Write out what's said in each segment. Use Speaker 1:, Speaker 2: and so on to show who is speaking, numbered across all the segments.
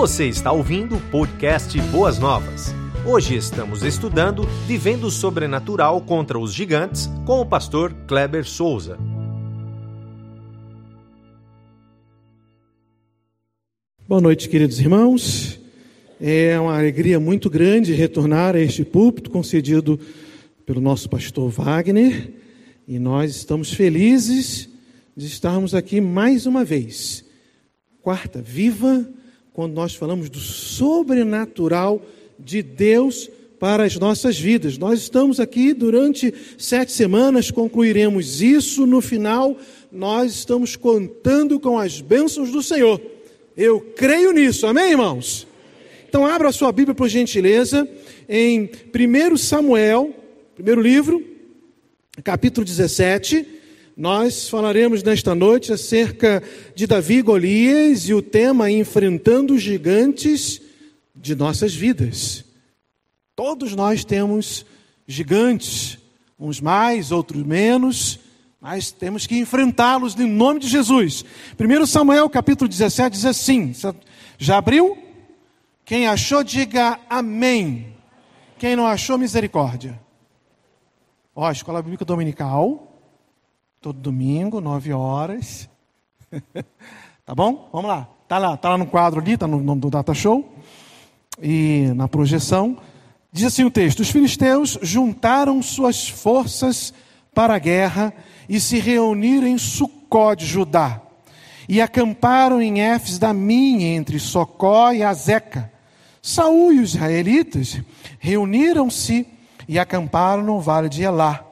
Speaker 1: Você está ouvindo o podcast Boas Novas. Hoje estamos estudando Vivendo o Sobrenatural contra os Gigantes com o pastor Kleber Souza.
Speaker 2: Boa noite, queridos irmãos. É uma alegria muito grande retornar a este púlpito concedido pelo nosso pastor Wagner e nós estamos felizes de estarmos aqui mais uma vez. Quarta viva, quando nós falamos do sobrenatural de Deus para as nossas vidas. Nós estamos aqui durante sete semanas, concluiremos isso. No final, nós estamos contando com as bênçãos do Senhor. Eu creio nisso, amém, irmãos? Então, abra a sua Bíblia, por gentileza, em 1 Samuel, primeiro livro, capítulo 17. Nós falaremos nesta noite acerca de Davi e Golias e o tema enfrentando os gigantes de nossas vidas. Todos nós temos gigantes, uns mais, outros menos, mas temos que enfrentá-los em nome de Jesus. 1 Samuel capítulo 17 diz assim: já abriu? Quem achou, diga amém. Quem não achou, misericórdia. Ó, escola bíblica dominical, todo domingo, nove horas. tá bom? Vamos lá. Tá lá, tá lá no quadro ali, tá no, no, no data show e na projeção. Diz assim o texto: Os filisteus juntaram suas forças para a guerra e se reuniram em Sucó de Judá. E acamparam em Éfes da Minha, entre Socó e Azeca. Saúl e os israelitas reuniram-se e acamparam no vale de Elá,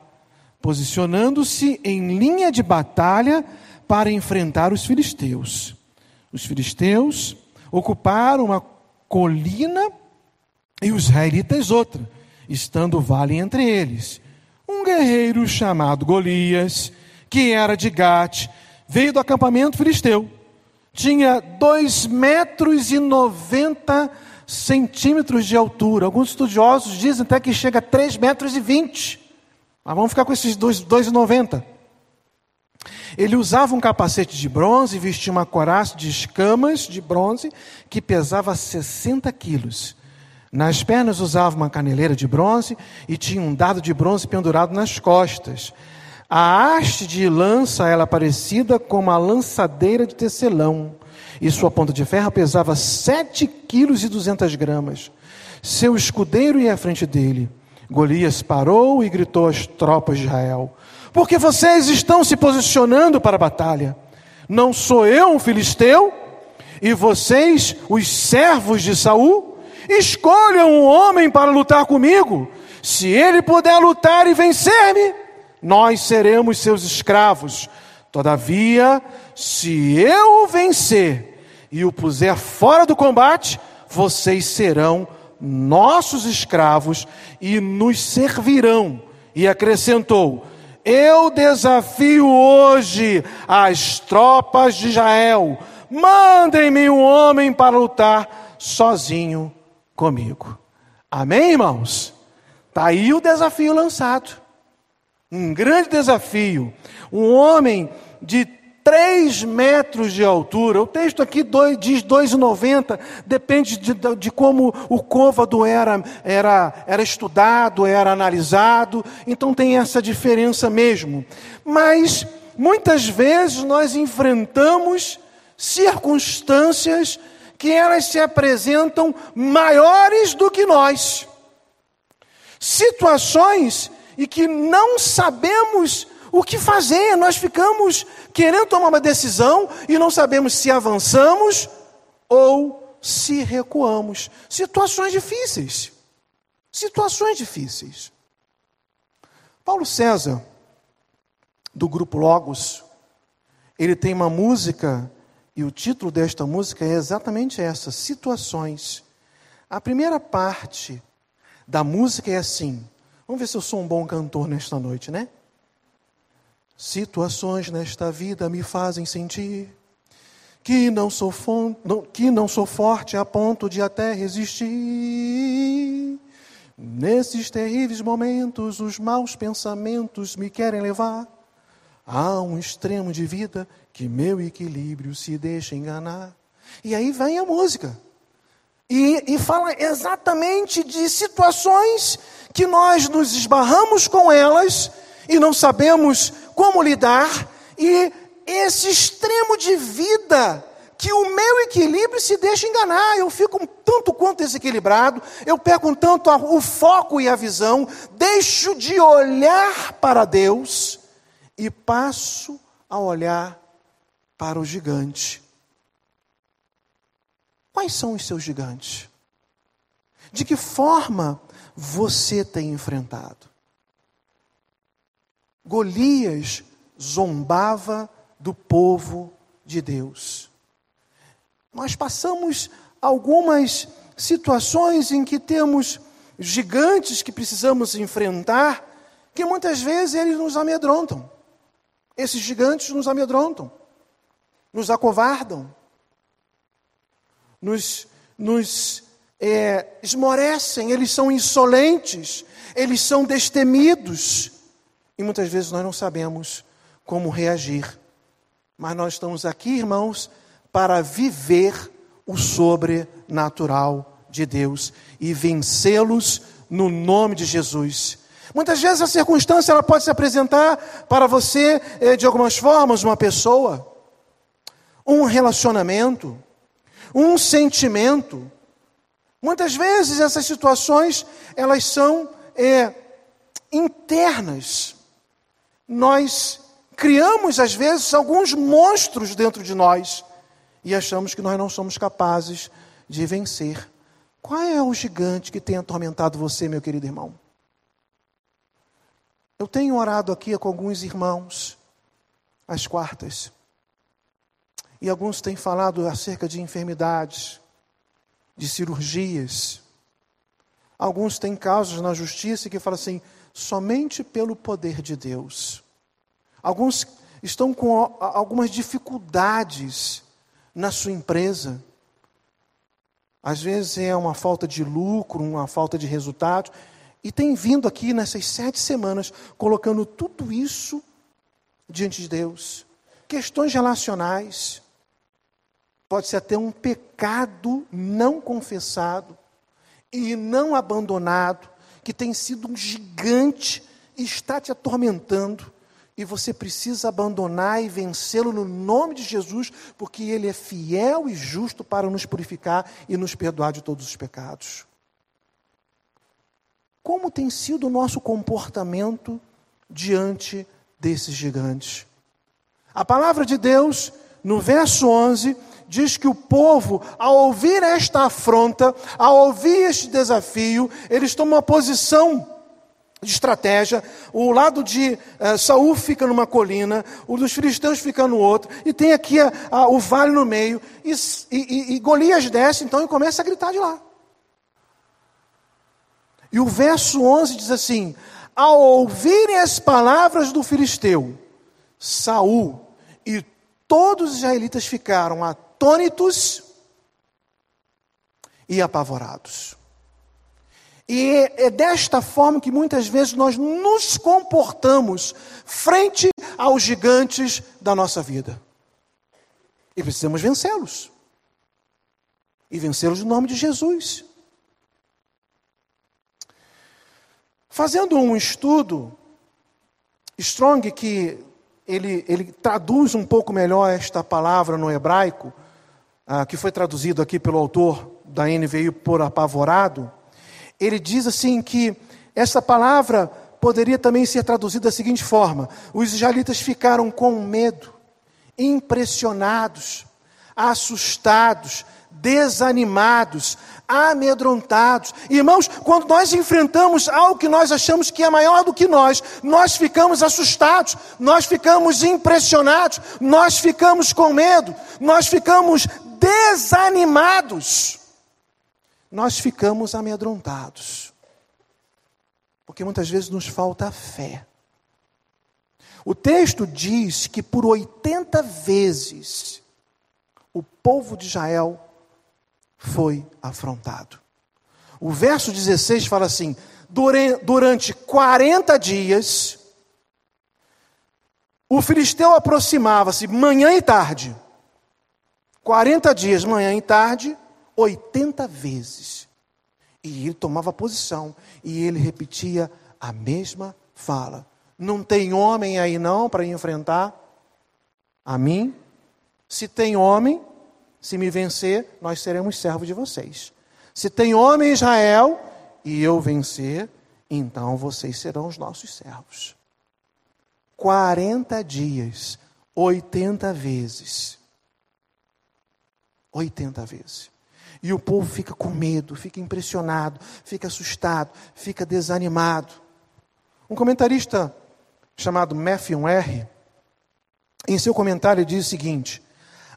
Speaker 2: posicionando-se em linha de batalha para enfrentar os filisteus. Os filisteus ocuparam uma colina e os israelitas outra, estando o vale entre eles um guerreiro chamado Golias, que era de Gate, veio do acampamento filisteu. Tinha dois metros e noventa centímetros de altura. Alguns estudiosos dizem até que chega a três metros e vinte. Mas vamos ficar com esses dois, dois e noventa. Ele usava um capacete de bronze e vestia uma coraça de escamas de bronze que pesava 60 quilos. Nas pernas usava uma caneleira de bronze e tinha um dado de bronze pendurado nas costas. A haste de lança era parecida com uma lançadeira de tecelão, e sua ponta de ferro pesava sete quilos e duzentas gramas. Seu escudeiro ia à frente dele. Golias parou e gritou às tropas de Israel: Porque vocês estão se posicionando para a batalha? Não sou eu um filisteu? E vocês, os servos de Saul? Escolham um homem para lutar comigo. Se ele puder lutar e vencer-me, nós seremos seus escravos. Todavia, se eu o vencer e o puser fora do combate, vocês serão nossos escravos e nos servirão. E acrescentou: Eu desafio hoje as tropas de Israel. Mandem-me um homem para lutar sozinho comigo. Amém, irmãos? Está aí o desafio lançado. Um grande desafio. Um homem de 3 metros de altura. O texto aqui dois, diz 2,90. Depende de, de, como o côvado era, era, era estudado, era analisado. Então tem essa diferença mesmo. Mas muitas vezes nós enfrentamos circunstâncias que elas se apresentam maiores do que nós. Situações e que não sabemos o que fazer, nós ficamos querendo tomar uma decisão e não sabemos se avançamos ou se recuamos. Situações difíceis. Situações difíceis. Paulo César, do grupo Logos, ele tem uma música e o título desta música é exatamente essa: Situações. A primeira parte da música é assim. Vamos ver se eu sou um bom cantor nesta noite, né? Situações nesta vida me fazem sentir que não sou, que não sou forte a ponto de até resistir. Nesses terríveis momentos, os maus pensamentos me querem levar a um extremo de vida que meu equilíbrio se deixa enganar. E aí vem a música. E, e fala exatamente de situações que nós nos esbarramos com elas e não sabemos como lidar, e esse extremo de vida que o meu equilíbrio se deixa enganar, eu fico um tanto quanto desequilibrado, eu perco um tanto o foco e a visão, deixo de olhar para Deus e passo a olhar para o gigante. Quais são os seus gigantes? De que forma você tem enfrentado? Golias zombava do povo de Deus. Nós passamos algumas situações em que temos gigantes que precisamos enfrentar, que muitas vezes eles nos amedrontam. Esses gigantes nos amedrontam, nos acovardam, nos, nos é, esmorecem, eles são insolentes, eles são destemidos. E muitas vezes nós não sabemos como reagir. Mas nós estamos aqui, irmãos, para viver o sobrenatural de Deus e vencê-los no nome de Jesus. Muitas vezes a circunstância ela pode se apresentar para você eh, de algumas formas, uma pessoa, um relacionamento, um sentimento. Muitas vezes essas situações elas são é, internas. Nós criamos às vezes alguns monstros dentro de nós e achamos que nós não somos capazes de vencer. Qual é o gigante que tem atormentado você, meu querido irmão? Eu tenho orado aqui com alguns irmãos às quartas. E alguns têm falado acerca de enfermidades, de cirurgias. Alguns têm casos na justiça que falam assim: somente pelo poder de Deus. Alguns estão com algumas dificuldades na sua empresa. Às vezes é uma falta de lucro, uma falta de resultado. E tem vindo aqui nessas sete semanas, colocando tudo isso diante de Deus. Questões relacionais. Pode ser até um pecado não confessado e não abandonado, que tem sido um gigante e está te atormentando e você precisa abandonar e vencê-lo no nome de Jesus, porque ele é fiel e justo para nos purificar e nos perdoar de todos os pecados. Como tem sido o nosso comportamento diante desses gigantes? A palavra de Deus, no verso 11, diz que o povo, ao ouvir esta afronta, ao ouvir este desafio, eles tomam uma posição de estratégia. O lado de uh, Saul fica numa colina, o dos filisteus fica no outro, e tem aqui a, a, o vale no meio. E, e, e Golias desce então e começa a gritar de lá. E o verso 11 diz assim: Ao ouvirem as palavras do filisteu, Saul e todos os israelitas ficaram atônitos e apavorados. E é desta forma que muitas vezes nós nos comportamos frente aos gigantes da nossa vida. E precisamos vencê-los. E vencê-los no nome de Jesus. Fazendo um estudo, Strong, que ele, ele traduz um pouco melhor esta palavra no hebraico, ah, que foi traduzido aqui pelo autor da NVI por apavorado, ele diz assim que essa palavra poderia também ser traduzida da seguinte forma: os israelitas ficaram com medo, impressionados, assustados, desanimados, amedrontados. Irmãos, quando nós enfrentamos algo que nós achamos que é maior do que nós, nós ficamos assustados, nós ficamos impressionados, nós ficamos com medo, nós ficamos desanimados nós ficamos amedrontados. Porque muitas vezes nos falta fé. O texto diz que por 80 vezes o povo de Israel foi afrontado. O verso 16 fala assim: durante 40 dias, o filisteu aproximava-se manhã e tarde. 40 dias, manhã e tarde, 80 vezes. E ele tomava posição e ele repetia a mesma fala. Não tem homem aí não para enfrentar a mim? Se tem homem, se me vencer, nós seremos servos de vocês. Se tem homem em Israel e eu vencer, então vocês serão os nossos servos. 40 dias, 80 vezes. 80 vezes. E o povo fica com medo, fica impressionado, fica assustado, fica desanimado. Um comentarista chamado Matthew R., em seu comentário, diz o seguinte: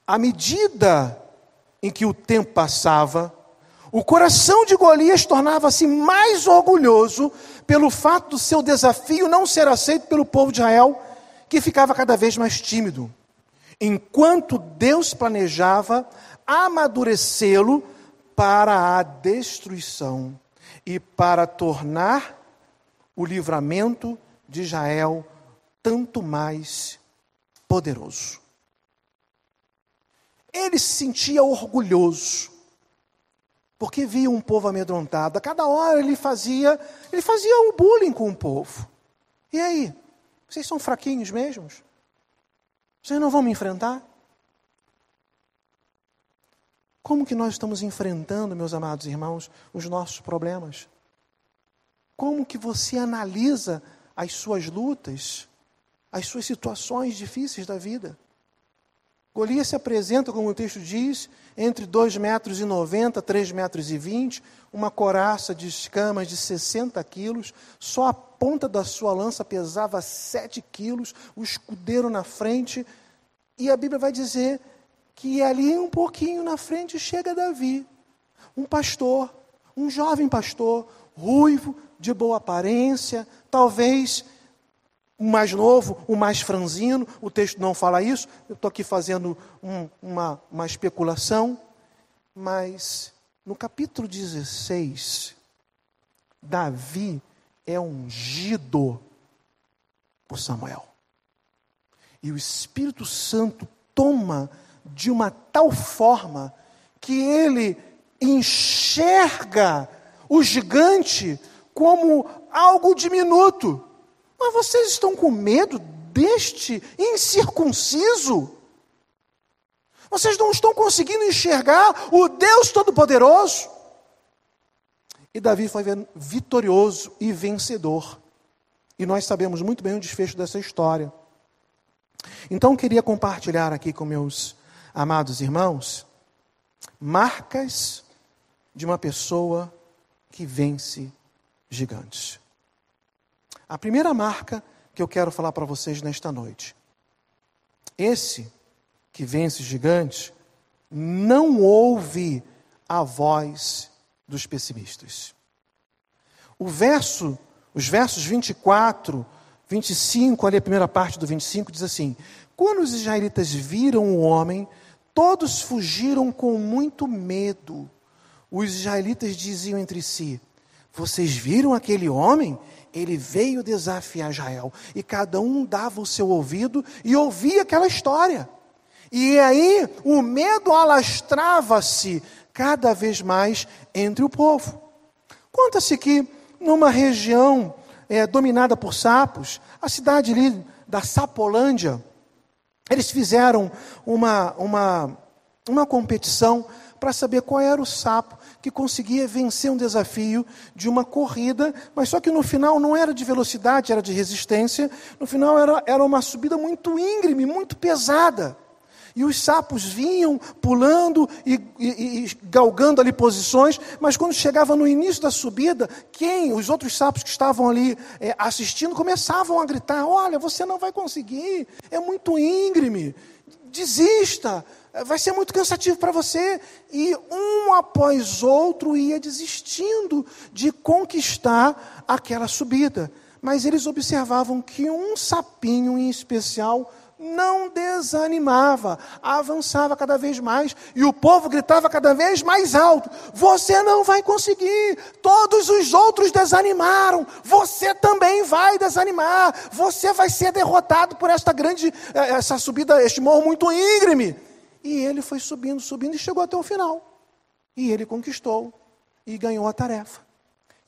Speaker 2: à medida em que o tempo passava, o coração de Golias tornava-se mais orgulhoso pelo fato do seu desafio não ser aceito pelo povo de Israel, que ficava cada vez mais tímido. Enquanto Deus planejava amadurecê-lo para a destruição e para tornar o livramento de Israel tanto mais poderoso. Ele se sentia orgulhoso, porque via um povo amedrontado. A cada hora ele fazia, ele fazia um bullying com o povo. E aí? Vocês são fraquinhos mesmos? Vocês não vão me enfrentar? Como que nós estamos enfrentando, meus amados irmãos, os nossos problemas? Como que você analisa as suas lutas, as suas situações difíceis da vida? Golias se apresenta, como o texto diz, entre 2 metros e 90, 3 metros e 20, uma coraça de escamas de 60 quilos, só a ponta da sua lança pesava 7 quilos, o escudeiro na frente, e a Bíblia vai dizer que ali um pouquinho na frente chega Davi, um pastor, um jovem pastor, ruivo, de boa aparência, talvez o mais novo, o mais franzino, o texto não fala isso, eu estou aqui fazendo um, uma, uma especulação, mas no capítulo 16, Davi é ungido por Samuel. E o Espírito Santo toma de uma tal forma que ele enxerga o gigante como algo diminuto. Mas vocês estão com medo deste incircunciso? Vocês não estão conseguindo enxergar o Deus Todo-Poderoso? E Davi foi vitorioso e vencedor. E nós sabemos muito bem o desfecho dessa história. Então, queria compartilhar aqui com meus amados irmãos marcas de uma pessoa que vence gigantes. A primeira marca que eu quero falar para vocês nesta noite. Esse que vence gigantes não ouve a voz dos pessimistas. O verso, os versos 24, 25, ali a primeira parte do 25 diz assim: Quando os israelitas viram o homem, todos fugiram com muito medo. Os israelitas diziam entre si: Vocês viram aquele homem? ele veio desafiar Israel. E cada um dava o seu ouvido e ouvia aquela história. E aí o medo alastrava-se cada vez mais entre o povo. Conta-se que numa região é, dominada por sapos, a cidade ali da Sapolândia, eles fizeram uma, uma, uma competição para saber qual era o sapo que conseguia vencer um desafio de uma corrida, mas só que no final não era de velocidade, era de resistência. No final era, era uma subida muito íngreme, muito pesada. E os sapos vinham pulando e, e, e, galgando ali posições, mas quando chegava no início da subida, quem, os outros sapos que estavam ali é, assistindo, começavam a gritar: Olha, você não vai conseguir, é muito íngreme, desista, vai ser muito cansativo para você. E um após outro ia desistindo de conquistar aquela subida. Mas eles observavam que um sapinho em especial não desanimava, avançava cada vez mais, e o povo gritava cada vez mais alto: Você não vai conseguir, todos os outros desanimaram, você também vai desanimar, você vai ser derrotado por esta grande, eh, essa subida, este morro muito íngreme. E ele foi subindo, subindo e chegou até o final. E ele conquistou e ganhou a tarefa.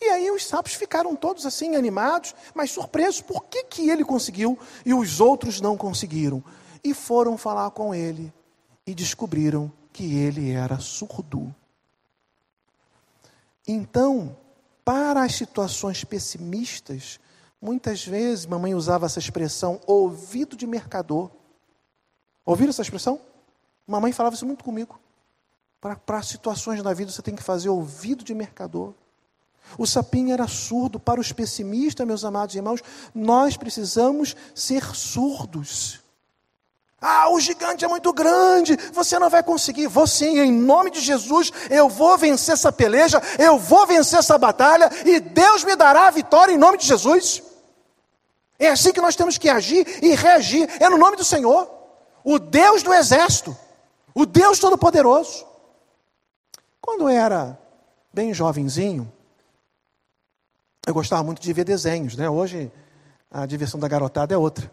Speaker 2: E aí os sapos ficaram todos assim animados, mas surpresos por que, que ele conseguiu e os outros não conseguiram. E foram falar com ele e descobriram que ele era surdo. Então, para as situações pessimistas, muitas vezes mamãe usava essa expressão ouvido de mercador. Ouviram essa expressão? Mamãe falava isso muito comigo. Para, situações na vida você tem que fazer ouvido de mercador. O sapinho era surdo. Para os pessimistas, meus amados irmãos, nós precisamos ser surdos. Ah, o gigante é muito grande, você não vai conseguir. Vou sim, em nome de Jesus, eu vou vencer essa peleja, eu vou vencer essa batalha e Deus me dará a vitória em nome de Jesus. É assim que nós temos que agir e reagir, é no nome do Senhor, o Deus do exército, o Deus Todo-Poderoso. Quando eu era bem jovenzinho, eu gostava muito de ver desenhos, né? Hoje a diversão da garotada é outra.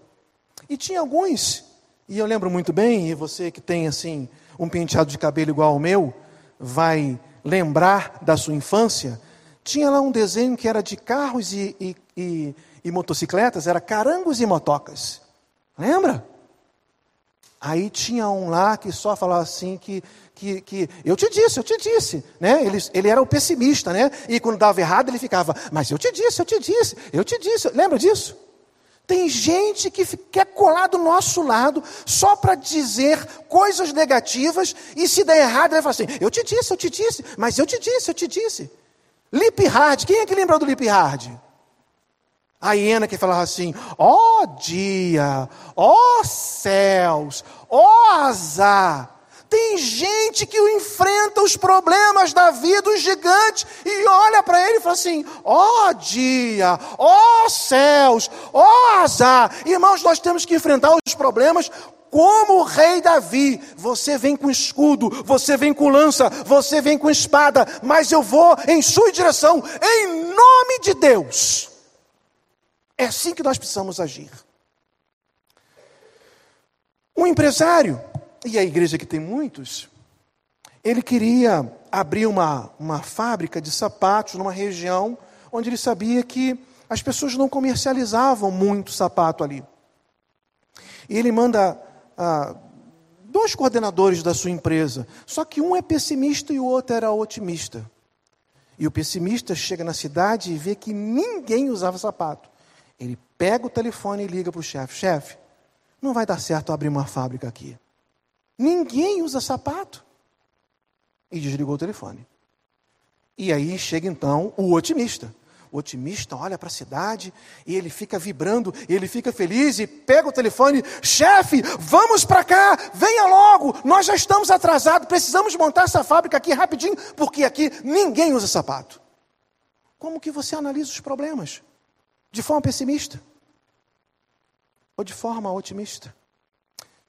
Speaker 2: E tinha alguns e eu lembro muito bem, e você que tem assim um penteado de cabelo igual ao meu, vai lembrar da sua infância. Tinha lá um desenho que era de carros e, e, e, e motocicletas, era carangos e motocas. Lembra? Aí tinha um lá que só falava assim que, que, que eu te disse, eu te disse, né? Ele, ele era o pessimista, né? E quando dava errado ele ficava, mas eu te disse, eu te disse, eu te disse. Lembra disso? Tem gente que quer colar do nosso lado só para dizer coisas negativas e se der errado, ele fala assim: Eu te disse, eu te disse, mas eu te disse, eu te disse. Lip Hard, quem é que lembra do Lip Hard? A hiena que falava assim: Ó oh, dia, ó oh, céus, ó oh, azar. Tem gente que enfrenta os problemas da vida, os gigantes, e olha para ele e fala assim: ó oh, dia, ó oh, céus, ó oh, azar. Irmãos, nós temos que enfrentar os problemas como o rei Davi. Você vem com escudo, você vem com lança, você vem com espada, mas eu vou em sua direção, em nome de Deus. É assim que nós precisamos agir. Um empresário e a igreja que tem muitos, ele queria abrir uma, uma fábrica de sapatos numa região onde ele sabia que as pessoas não comercializavam muito sapato ali. E ele manda ah, dois coordenadores da sua empresa, só que um é pessimista e o outro era otimista. E o pessimista chega na cidade e vê que ninguém usava sapato. Ele pega o telefone e liga para o chefe: chefe, não vai dar certo abrir uma fábrica aqui. Ninguém usa sapato. E desligou o telefone. E aí chega então o otimista. O otimista olha para a cidade e ele fica vibrando, ele fica feliz e pega o telefone: chefe, vamos para cá, venha logo, nós já estamos atrasados, precisamos montar essa fábrica aqui rapidinho, porque aqui ninguém usa sapato. Como que você analisa os problemas? De forma pessimista ou de forma otimista?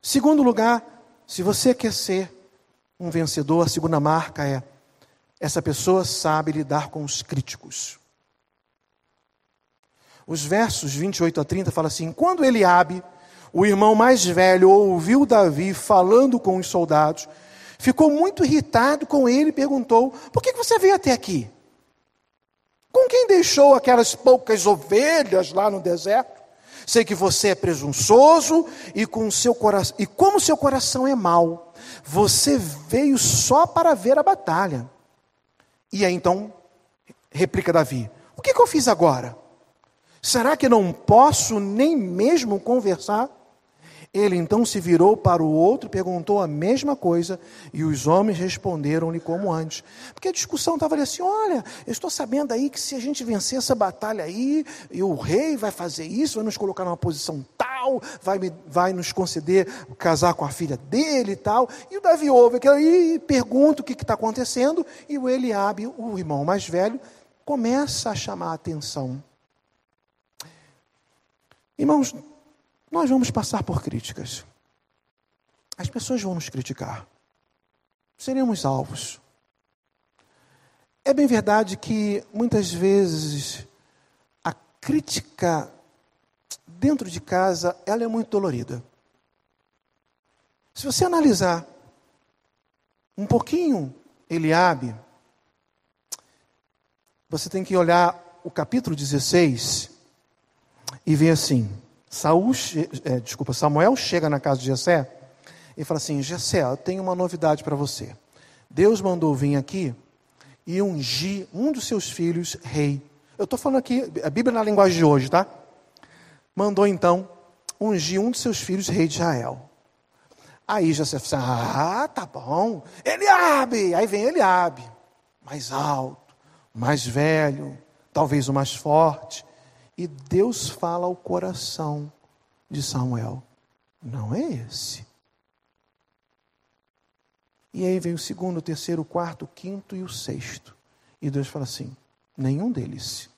Speaker 2: Segundo lugar, se você quer ser um vencedor, a segunda marca é: essa pessoa sabe lidar com os críticos. Os versos 28 a 30 falam assim: Quando Eliabe, o irmão mais velho, ouviu Davi falando com os soldados, ficou muito irritado com ele e perguntou: Por que você veio até aqui? Com quem deixou aquelas poucas ovelhas lá no deserto? Sei que você é presunçoso e, com seu coração, e como seu coração é mau, você veio só para ver a batalha. E aí então, replica Davi: O que, que eu fiz agora? Será que não posso nem mesmo conversar? Ele então se virou para o outro, perguntou a mesma coisa, e os homens responderam-lhe como antes. Porque a discussão estava ali assim: olha, eu estou sabendo aí que se a gente vencer essa batalha aí, e o rei vai fazer isso, vai nos colocar numa posição tal, vai, vai nos conceder casar com a filha dele e tal. E o Davi ouve aquilo aí e pergunta o que está acontecendo, e o Eliabe, o irmão mais velho, começa a chamar a atenção. Irmãos, nós vamos passar por críticas. As pessoas vão nos criticar. Seremos alvos. É bem verdade que muitas vezes a crítica dentro de casa, ela é muito dolorida. Se você analisar um pouquinho Eliabe, você tem que olhar o capítulo 16 e ver assim: Saul, é, desculpa, Samuel chega na casa de Jessé e fala assim: Jessé, eu tenho uma novidade para você. Deus mandou vir aqui e ungir um dos seus filhos rei. Eu estou falando aqui, a Bíblia na linguagem de hoje, tá? Mandou então ungir um dos seus filhos rei de Israel. Aí Jessé fala assim, ah, tá bom, Eliabe. Aí vem Eliabe, mais alto, mais velho, talvez o mais forte. E Deus fala ao coração de Samuel: não é esse. E aí vem o segundo, o terceiro, o quarto, o quinto e o sexto. E Deus fala assim: nenhum deles.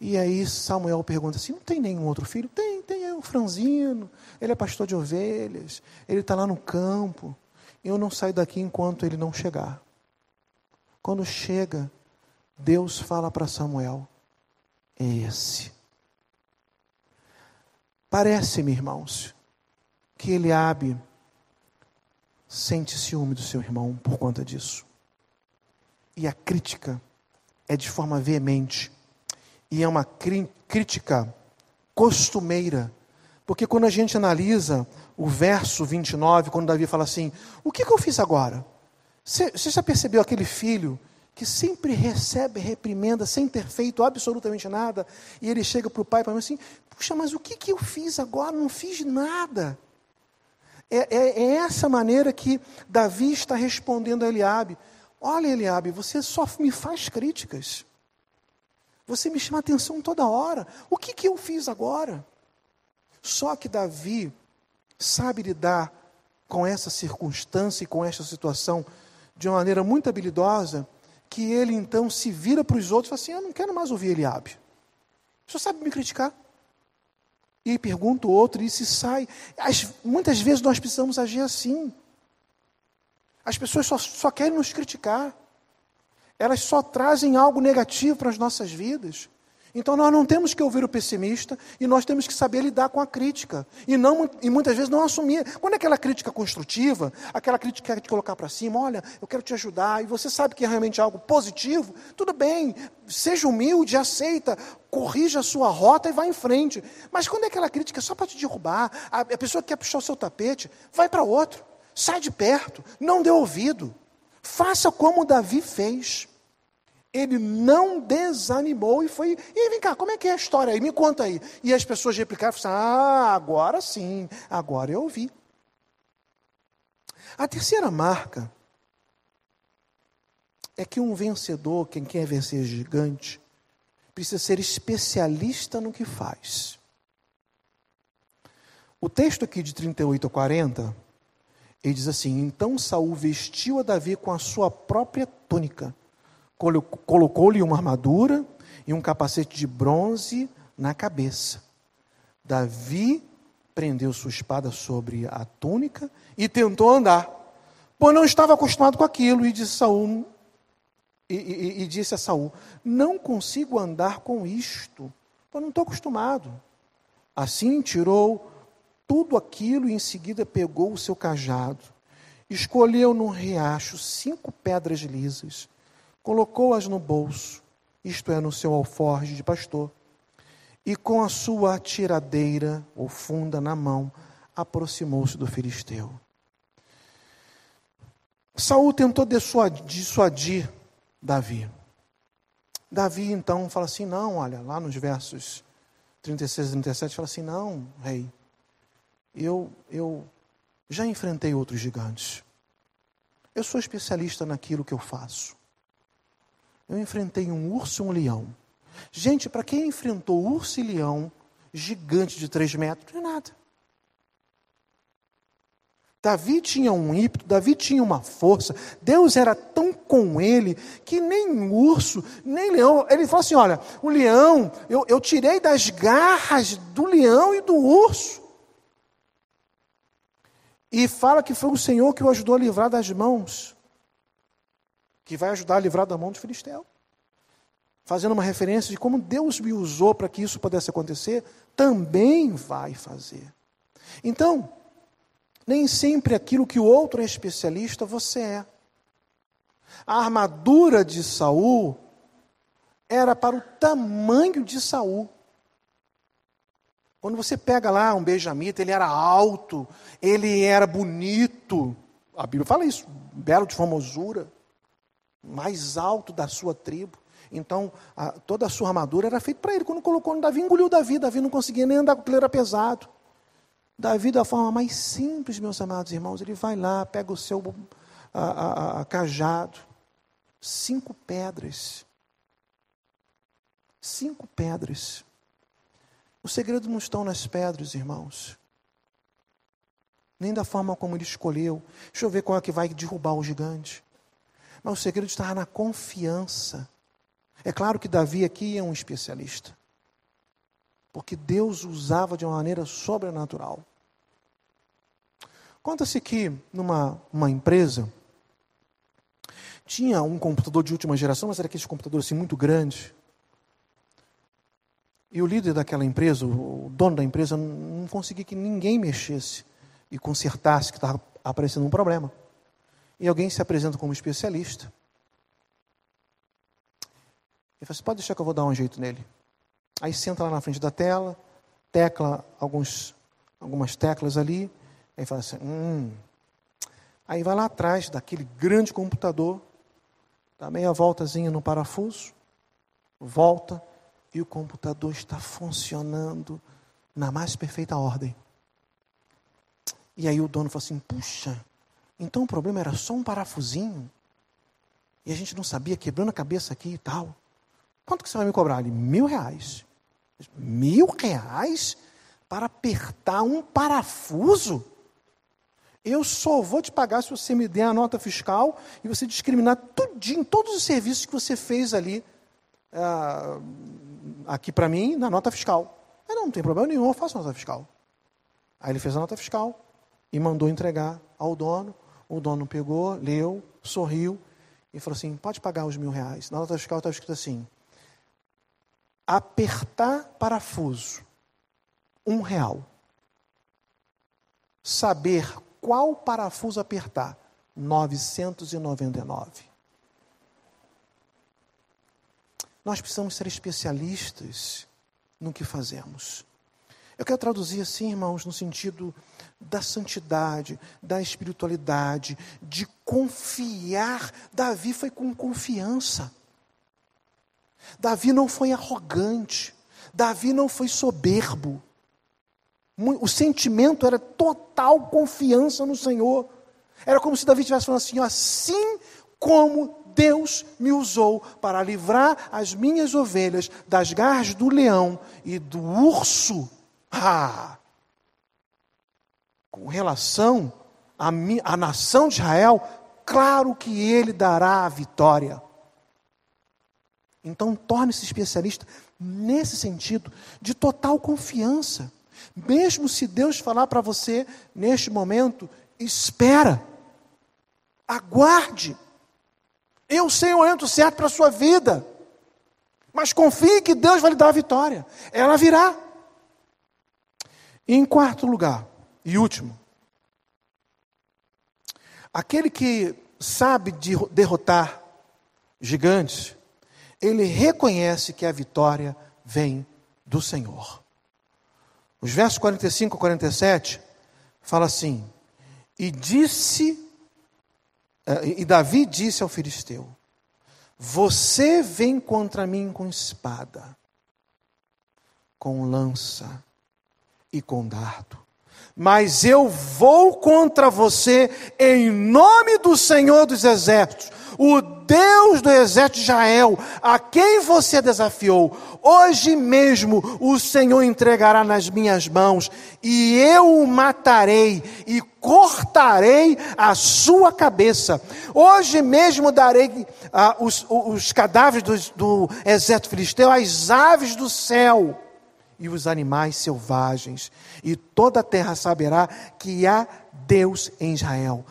Speaker 2: E aí Samuel pergunta assim: não tem nenhum outro filho? Tem, tem, é o franzino, ele é pastor de ovelhas, ele está lá no campo. Eu não saio daqui enquanto ele não chegar. Quando chega, Deus fala para Samuel: é esse. Parece-me, irmãos, que Eliabe sente ciúme do seu irmão por conta disso. E a crítica é de forma veemente. E é uma crítica costumeira. Porque quando a gente analisa o verso 29, quando Davi fala assim: O que, que eu fiz agora? Você já percebeu aquele filho que sempre recebe reprimenda sem ter feito absolutamente nada, e ele chega para o pai e fala assim: Puxa, mas o que, que eu fiz agora? Não fiz nada. É, é, é essa maneira que Davi está respondendo a Eliabe. Olha, Eliabe, você só me faz críticas. Você me chama atenção toda hora. O que, que eu fiz agora? Só que Davi sabe lidar com essa circunstância e com essa situação de uma maneira muito habilidosa, que ele então se vira para os outros e fala assim: Eu não quero mais ouvir Eliabe. Só sabe me criticar. E aí pergunta o outro e se sai. As, muitas vezes nós precisamos agir assim. As pessoas só, só querem nos criticar. Elas só trazem algo negativo para as nossas vidas. Então nós não temos que ouvir o pessimista e nós temos que saber lidar com a crítica. E, não, e muitas vezes não assumir. Quando é aquela crítica construtiva, aquela crítica que quer te colocar para cima, olha, eu quero te ajudar, e você sabe que é realmente algo positivo, tudo bem, seja humilde, aceita, corrija a sua rota e vá em frente. Mas quando é aquela crítica só para te derrubar, a, a pessoa que quer puxar o seu tapete, vai para outro, sai de perto, não dê ouvido. Faça como Davi fez. Ele não desanimou e foi. E vem cá, como é que é a história aí? Me conta aí. E as pessoas replicaram assim: Ah, agora sim, agora eu ouvi. A terceira marca é que um vencedor, quem quer vencer gigante, precisa ser especialista no que faz. O texto aqui de 38 a 40, ele diz assim: Então Saul vestiu a Davi com a sua própria túnica colocou-lhe uma armadura e um capacete de bronze na cabeça. Davi prendeu sua espada sobre a túnica e tentou andar, pois não estava acostumado com aquilo, e disse Saul, e, e, e disse a Saul: Não consigo andar com isto, pois não estou acostumado. Assim tirou tudo aquilo e em seguida pegou o seu cajado, escolheu num riacho cinco pedras lisas colocou-as no bolso, isto é, no seu alforje de pastor, e com a sua tiradeira ou funda na mão, aproximou-se do filisteu. Saul tentou dissuadir Davi. Davi então fala assim: não, olha, lá nos versos 36 e 37, fala assim: não, rei, eu, eu já enfrentei outros gigantes. Eu sou especialista naquilo que eu faço eu enfrentei um urso e um leão. Gente, para quem enfrentou urso e leão, gigante de três metros, não é nada. Davi tinha um ímpeto, Davi tinha uma força, Deus era tão com ele que nem urso, nem leão. Ele falou assim: olha, o leão, eu, eu tirei das garras do leão e do urso. E fala que foi o Senhor que o ajudou a livrar das mãos que vai ajudar a livrar da mão de Filisteu. Fazendo uma referência de como Deus me usou para que isso pudesse acontecer, também vai fazer. Então, nem sempre aquilo que o outro é especialista, você é. A armadura de Saul era para o tamanho de Saul. Quando você pega lá um benjamita, ele era alto, ele era bonito. A Bíblia fala isso, belo de formosura, mais alto da sua tribo. Então, a, toda a sua armadura era feita para ele. Quando colocou no Davi, engoliu Davi. Davi não conseguia nem andar porque ele era pesado. Davi, da forma mais simples, meus amados irmãos, ele vai lá, pega o seu a, a, cajado, cinco pedras. Cinco pedras. O segredo não estão nas pedras, irmãos. Nem da forma como ele escolheu. Deixa eu ver qual é que vai derrubar o gigante. Mas o segredo está na confiança é claro que Davi aqui é um especialista, porque Deus usava de uma maneira sobrenatural. Conta-se que numa uma empresa tinha um computador de última geração, mas era aquele computador assim muito grande. E o líder daquela empresa, o dono da empresa, não conseguia que ninguém mexesse e consertasse que estava aparecendo um problema. E alguém se apresenta como especialista. Ele fala assim, pode deixar que eu vou dar um jeito nele. Aí senta lá na frente da tela, tecla alguns, algumas teclas ali, aí fala assim, hum. Aí vai lá atrás daquele grande computador, dá meia voltazinha no parafuso, volta e o computador está funcionando na mais perfeita ordem. E aí o dono fala assim, puxa, então o problema era só um parafusinho? E a gente não sabia, quebrando a cabeça aqui e tal. Quanto que você vai me cobrar ali? Mil reais. Mil reais para apertar um parafuso? Eu só vou te pagar se você me der a nota fiscal e você discriminar tudinho, todos os serviços que você fez ali, ah, aqui para mim, na nota fiscal. Aí não, não tem problema nenhum, eu faço nota fiscal. Aí ele fez a nota fiscal e mandou entregar ao dono. O dono pegou, leu, sorriu e falou assim: pode pagar os mil reais. Na nota fiscal estava escrito assim: apertar parafuso, um real. Saber qual parafuso apertar, 999. Nós precisamos ser especialistas no que fazemos. Eu quero traduzir assim, irmãos, no sentido da santidade, da espiritualidade, de confiar. Davi foi com confiança. Davi não foi arrogante, Davi não foi soberbo. O sentimento era total confiança no Senhor. Era como se Davi estivesse falando assim: assim como Deus me usou para livrar as minhas ovelhas das garras do leão e do urso, ah, com relação à, à nação de Israel, claro que Ele dará a vitória. Então, torne-se especialista nesse sentido, de total confiança. Mesmo se Deus falar para você neste momento, espera, aguarde. Eu sei o momento certo para a sua vida, mas confie que Deus vai lhe dar a vitória, ela virá. E em quarto lugar, e último, aquele que sabe derrotar gigantes, ele reconhece que a vitória vem do Senhor. Os versos 45 a 47 fala assim: E disse, eh, e Davi disse ao filisteu: Você vem contra mim com espada, com lança e com dardo, mas eu vou contra você em nome do Senhor dos Exércitos, o Deus do exército de Israel, a quem você desafiou, hoje mesmo o Senhor entregará nas minhas mãos, e eu o matarei e cortarei a sua cabeça. Hoje mesmo darei ah, os, os, cadáveres do, do exército filisteu às aves do céu e os animais selvagens, e toda a terra saberá que há Deus em Israel.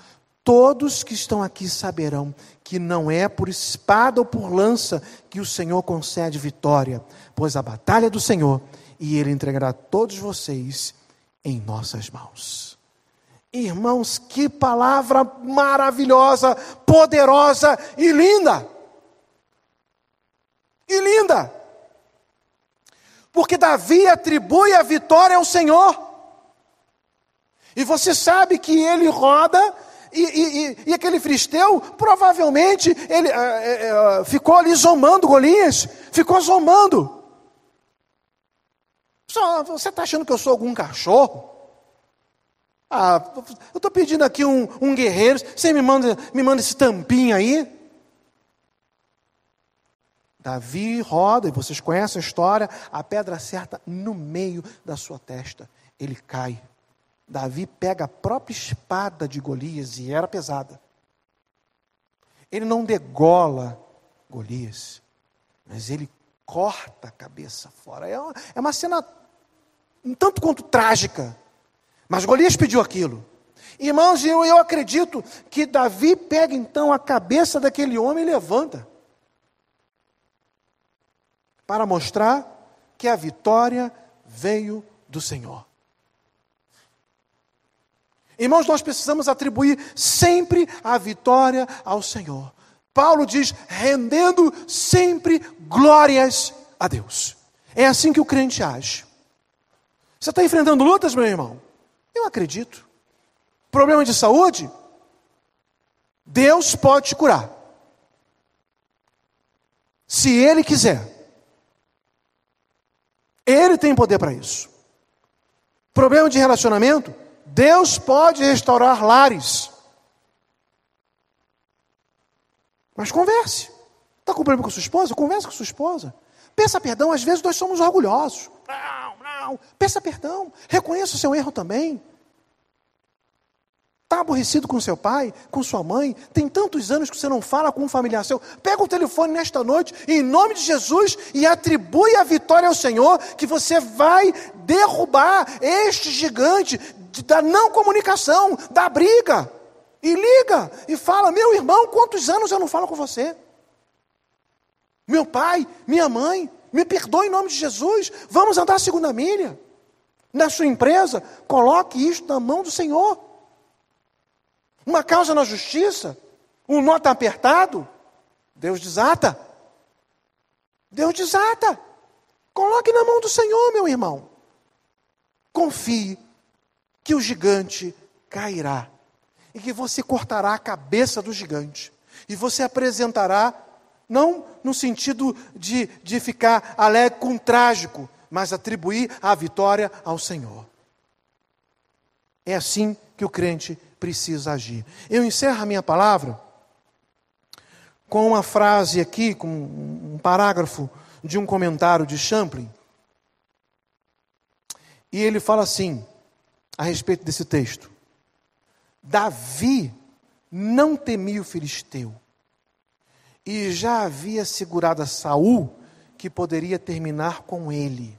Speaker 2: Todos que estão aqui saberão que não é por espada ou por lança que o Senhor concede vitória, pois a batalha é do Senhor e Ele entregará todos vocês em nossas mãos. Irmãos, que palavra maravilhosa, poderosa e linda. E linda. Porque Davi atribui a vitória ao Senhor. E você sabe que ele roda e, e, e, aquele filisteu, provavelmente, ele é, é, ficou ali zombando Golias, ficou zombando. Só, você está achando que eu sou algum cachorro? Ah, eu estou pedindo aqui um, um, guerreiro, você me manda, me manda esse tampinho aí? Davi roda, e vocês conhecem a história, a pedra acerta no meio da sua testa. Ele cai. Davi pega a própria espada de Golias, e era pesada. Ele não degola Golias, mas ele corta a cabeça fora. É uma, é uma cena um tanto quanto trágica. Mas Golias pediu aquilo. Irmãos, eu, eu acredito que Davi pega então a cabeça daquele homem e levanta. Para mostrar que a vitória veio do Senhor. Irmãos, nós precisamos atribuir sempre a vitória ao Senhor. Paulo diz: rendendo sempre glórias a Deus. É assim que o crente age. Você está enfrentando lutas, meu irmão? Eu acredito. Problema de saúde? Deus pode te curar. Se Ele quiser. Ele tem poder para isso. Problema de relacionamento? Deus pode restaurar lares. Mas converse. Está com problema com sua esposa? Converse com sua esposa. Peça perdão, às vezes nós somos orgulhosos. Não, não. Peça perdão. Reconheça o seu erro também. Está aborrecido com seu pai, com sua mãe? Tem tantos anos que você não fala com um familiar seu? Pega o telefone nesta noite, em nome de Jesus, e atribui a vitória ao Senhor, que você vai derrubar este gigante da não comunicação, da briga. E liga e fala: Meu irmão, quantos anos eu não falo com você? Meu pai, minha mãe, me perdoe em nome de Jesus. Vamos andar a segunda milha. Na sua empresa, coloque isto na mão do Senhor uma causa na justiça, um nó está apertado, Deus desata. Deus desata. Coloque na mão do Senhor, meu irmão. Confie que o gigante cairá e que você cortará a cabeça do gigante. E você apresentará, não no sentido de, de ficar alegre com trágico, mas atribuir a vitória ao Senhor. É assim que o crente precisa agir. Eu encerro a minha palavra com uma frase aqui, com um parágrafo de um comentário de Champlin. E ele fala assim, a respeito desse texto: Davi não temia o filisteu, e já havia segurado a Saul que poderia terminar com ele.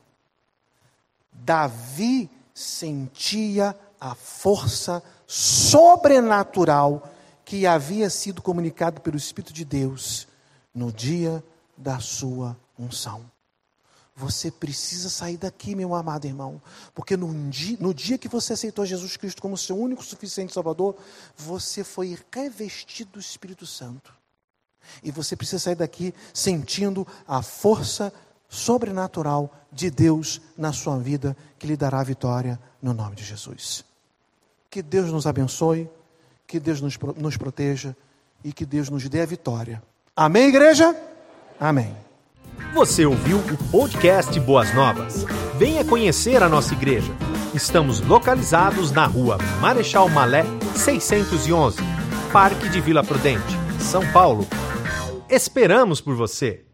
Speaker 2: Davi sentia a força sobrenatural que havia sido comunicado pelo Espírito de Deus no dia da sua unção. Você precisa sair daqui, meu amado irmão, porque no dia, no dia que você aceitou Jesus Cristo como seu único suficiente Salvador, você foi revestido do Espírito Santo. E você precisa sair daqui sentindo a força sobrenatural de Deus na sua vida, que lhe dará vitória no nome de Jesus. Que Deus nos abençoe, que Deus nos, nos proteja e que Deus nos dê a vitória. Amém, igreja? Amém.
Speaker 1: Você ouviu o podcast Boas Novas? Venha conhecer a nossa igreja. Estamos localizados na rua Marechal Malé 611, Parque de Vila Prudente, São Paulo. Esperamos por você!